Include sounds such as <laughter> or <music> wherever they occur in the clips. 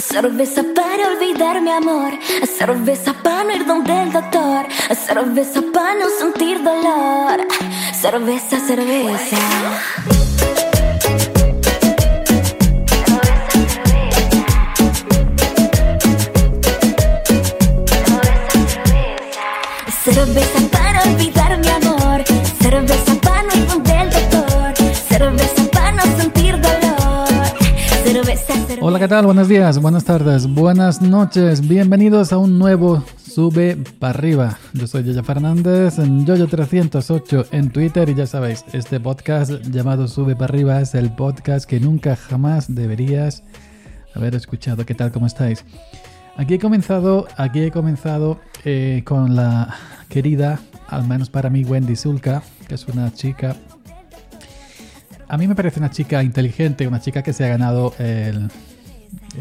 Cerveza para olvidar mi amor, cerveza para no ir donde el doctor, cerveza para no sentir dolor, cerveza, cerveza. Hola, ¿qué tal? Buenos días, buenas tardes, buenas noches. Bienvenidos a un nuevo Sube para arriba. Yo soy Yoyo Fernández, en Yoyo308 en Twitter y ya sabéis, este podcast llamado Sube para arriba es el podcast que nunca jamás deberías haber escuchado. ¿Qué tal? ¿Cómo estáis? Aquí he comenzado, aquí he comenzado eh, con la querida, al menos para mí, Wendy Zulka, que es una chica a mí me parece una chica inteligente, una chica que se ha ganado el,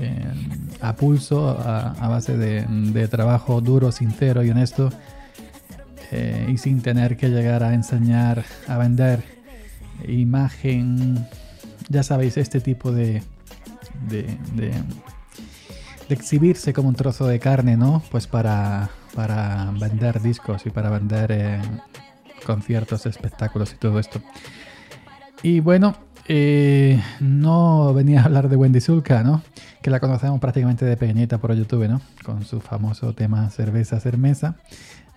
el- a pulso, a, base de, trabajo duro, sincero y honesto, eh, y sin tener que llegar a enseñar, a vender imagen, ya sabéis, este tipo de- de exhibirse como un trozo de carne, ¿no? Pues para, para vender discos y para vender eh, conciertos, espectáculos y todo esto. Y bueno, eh, no venía a hablar de Wendy Zulka, ¿no? Que la conocemos prácticamente de pequeñita por YouTube, ¿no? Con su famoso tema Cerveza Cermesa.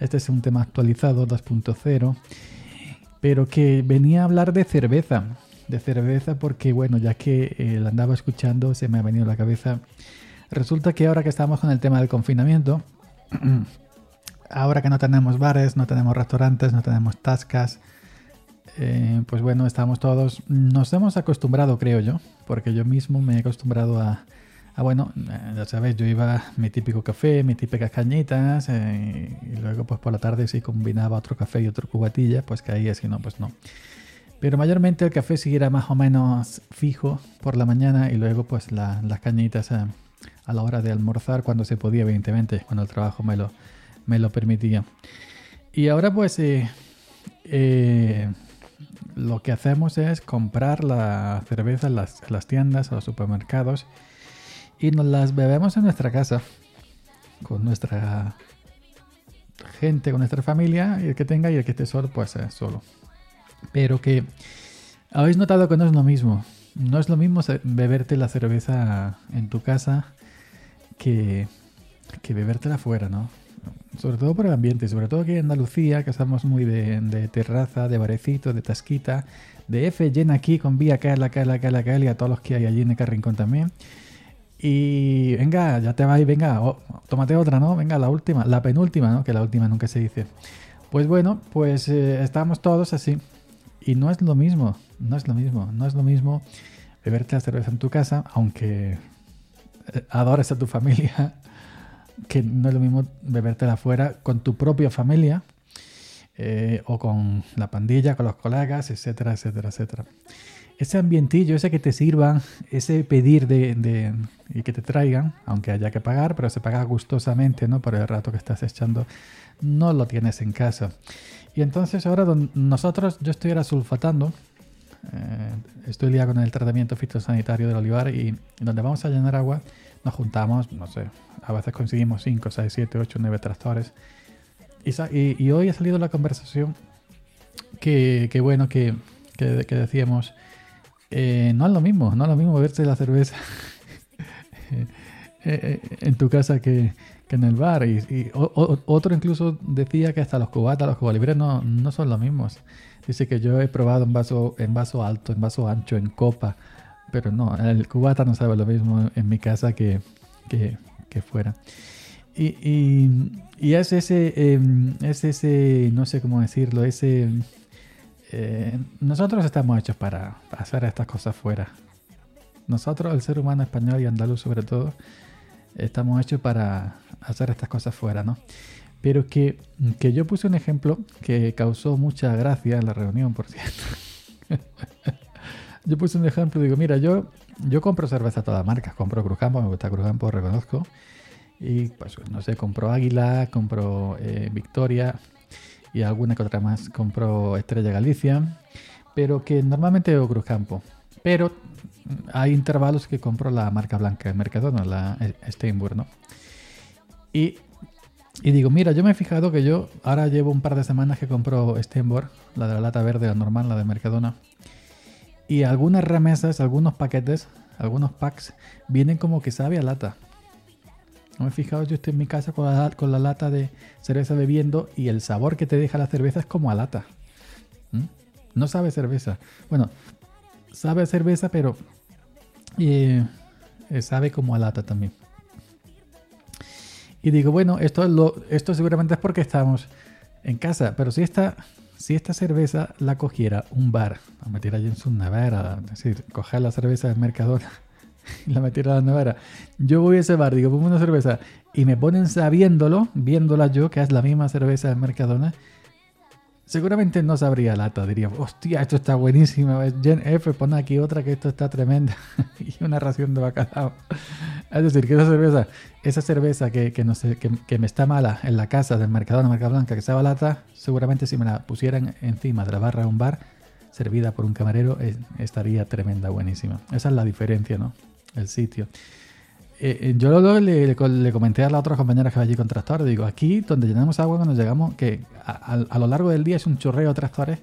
Este es un tema actualizado 2.0, pero que venía a hablar de cerveza. De cerveza porque, bueno, ya que eh, la andaba escuchando, se me ha venido a la cabeza. Resulta que ahora que estamos con el tema del confinamiento, <clears throat> ahora que no tenemos bares, no tenemos restaurantes, no tenemos tascas, eh, pues bueno, estamos todos, nos hemos acostumbrado, creo yo, porque yo mismo me he acostumbrado a, bueno, eh, ya sabes, yo iba mi típico café, mis típicas cañitas, eh, y luego pues por la tarde sí combinaba otro café y otro cubatilla, pues ahí si no, pues no. Pero mayormente el café siguiera más o menos fijo por la mañana y luego pues la- las cañitas a, la hora de almorzar cuando se podía, evidentemente, cuando el trabajo me lo, me lo permitía. Y ahora pues lo que hacemos es comprar la cerveza en las, las tiendas o los supermercados y nos las bebemos en nuestra casa con nuestra gente, con nuestra familia y el que tenga y el que esté solo pues eh, solo. Pero que habéis notado que no es lo mismo. No es lo mismo beberte la cerveza en tu casa que, que bebértela afuera, ¿no? Sobre todo por el ambiente, sobre todo aquí en Andalucía, que estamos muy de, terraza, de barecito, de tasquita, de F llena aquí con vía Cala, Cala, Cala, Cala y a todos los que hay allí en el rincón también. Y venga, ya te vais, venga, tómate otra, ¿no? Venga, la última, la penúltima, ¿no? Que la última nunca se dice. Pues bueno, pues eh, estamos todos así. Y no es lo mismo, no es lo mismo, no es lo mismo beberte la cerveza en tu casa, aunque eh, adores a tu familia, que no es lo mismo bebértela afuera con tu propia familia eh, o con la pandilla, con los colegas, etcétera, etcétera, etcétera. Ese ambientillo, ese que te sirvan, ese pedir de, y que te traigan, aunque haya que pagar, pero se paga gustosamente, ¿no? Por el rato que estás echando, no lo tienes en casa. Y entonces ahora nosotros, yo estoy ahora sulfatando, eh, estoy liado con el tratamiento fitosanitario del olivar y donde vamos a llenar agua, nos juntamos, no sé, a veces conseguimos 5, 6, 7, 8, 9 tractores. Y, y- hoy ha salido la conversación que, que bueno, que, que- decíamos, eh, no es lo mismo, no es lo mismo beberse la cerveza <laughs> eh, eh, en tu casa que, que en el bar. Y, o- otro incluso decía que hasta los cubatas, los cubalibres no, no son los mismos. Dice que yo he probado en vaso, en vaso alto, en vaso ancho, en copa, pero no, el cubata no sabe lo mismo en mi casa que, que, que fuera. Y, y, y es ese, eh, es ese, no sé cómo decirlo, ese... eh, nosotros estamos hechos para hacer estas cosas fuera. Nosotros, el ser humano español y andaluz sobre todo, estamos hechos para hacer estas cosas fuera, ¿no? Pero que, que yo puse un ejemplo que causó mucha gracia en la reunión, por cierto. <laughs> yo puse un ejemplo, digo, mira, yo, yo compro cerveza todas marcas, compro Cruzcampo, me gusta Cruzcampo, reconozco. Y pues, no sé, compro Águila, compro eh, Victoria y alguna que otra más. Compro Estrella Galicia, pero que normalmente veo Cruzcampo. Pero hay intervalos que compro la marca blanca de Mercadona, la Steinburg, ¿no? Y, y, digo, mira, yo me he fijado que yo ahora llevo un par de semanas que compro Steinburg, la de la lata verde, la normal, la de Mercadona. Y algunas remesas, algunos paquetes, algunos packs, vienen como que sabe a lata. No me he fijado, yo estoy en mi casa con la, con la lata de cerveza bebiendo y el sabor que te deja la cerveza es como a lata. ¿Mm? No sabe cerveza. Bueno, sabe a cerveza, pero eh, sabe como a lata también. Y digo, bueno, esto, lo, esto seguramente es porque estamos en casa, pero si esta, si esta cerveza la cogiera un bar, la metiera allí en su nevera, es decir, coger la cerveza del Mercadona <laughs> y la metiera a la nevera, yo voy a ese bar, digo, pongo una cerveza y me ponen sabiéndolo, viéndola yo, que es la misma cerveza del Mercadona, Seguramente no sabría lata, diría, hostia, esto está buenísimo. Gen F, pone aquí otra que esto está tremenda. <laughs> y una ración de bacalao. Es decir, que esa cerveza, esa cerveza que, que me está mala en la casa del Mercadona Marca Blanca, que sabe lata, seguramente si me la pusieran encima de la barra de un bar, servida por un camarero, eh, estaría tremenda, buenísima. Esa es la diferencia, ¿no? El sitio. Eh, eh, yo luego le, comenté a la otra compañera que allí con tractores, digo, aquí donde llenamos agua cuando llegamos, que a, lo largo del día es un chorreo de tractores,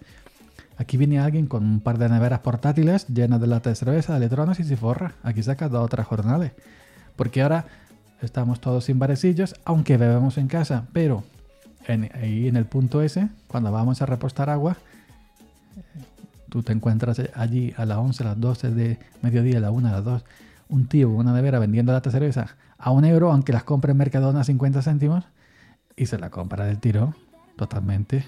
aquí viene alguien con un par de neveras portátiles llenas de latas de cerveza, de electrones y se forra. Aquí saca dos otras jornales. Porque ahora estamos todos sin barecillos, aunque bebemos en casa, pero en, ahí en el punto S, cuando vamos a repostar agua, tú te encuentras allí a las 11, a las 12 de mediodía, a la 1, a las 2 un tío una nevera vendiendo lata de cerveza a un euro, aunque las compre en Mercadona a 50 céntimos, y se la compra del tiro totalmente.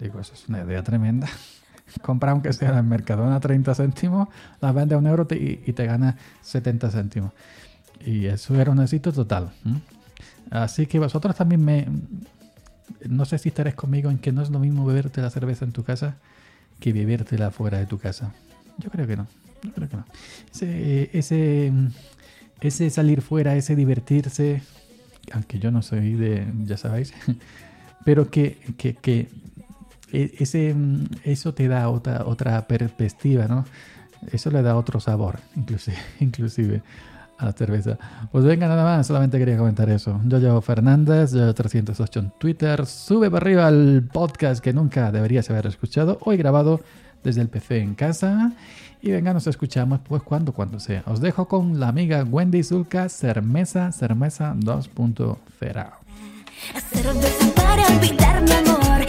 Digo, eso es una idea tremenda. <laughs> compra aunque sea en Mercadona a 30 céntimos, la vende a un euro y, te gana 70 céntimos. Y eso era un éxito total. Así que vosotros también me... No sé si estaréis conmigo en que no es lo mismo beberte la cerveza en tu casa que bebértela fuera de tu casa. Yo creo que no. Ese, ese, ese salir fuera, ese divertirse, aunque yo no soy de, ya sabéis, <laughs> pero que, que, que e, ese, eso te da otra, otra perspectiva, ¿no? Eso le da otro sabor, inclusive, <laughs> inclusive a la cerveza. Pues venga, nada más, solamente quería comentar eso. Yo llevo Fernández, yo 308 en Twitter. Sube para arriba el podcast que nunca deberías haber escuchado, hoy grabado desde el PC en casa. Y venga, nos escuchamos pues cuando, cuando sea. Os dejo con la amiga Wendy Zulka, Cermesa, Cermesa 2.0. para olvidar mi amor.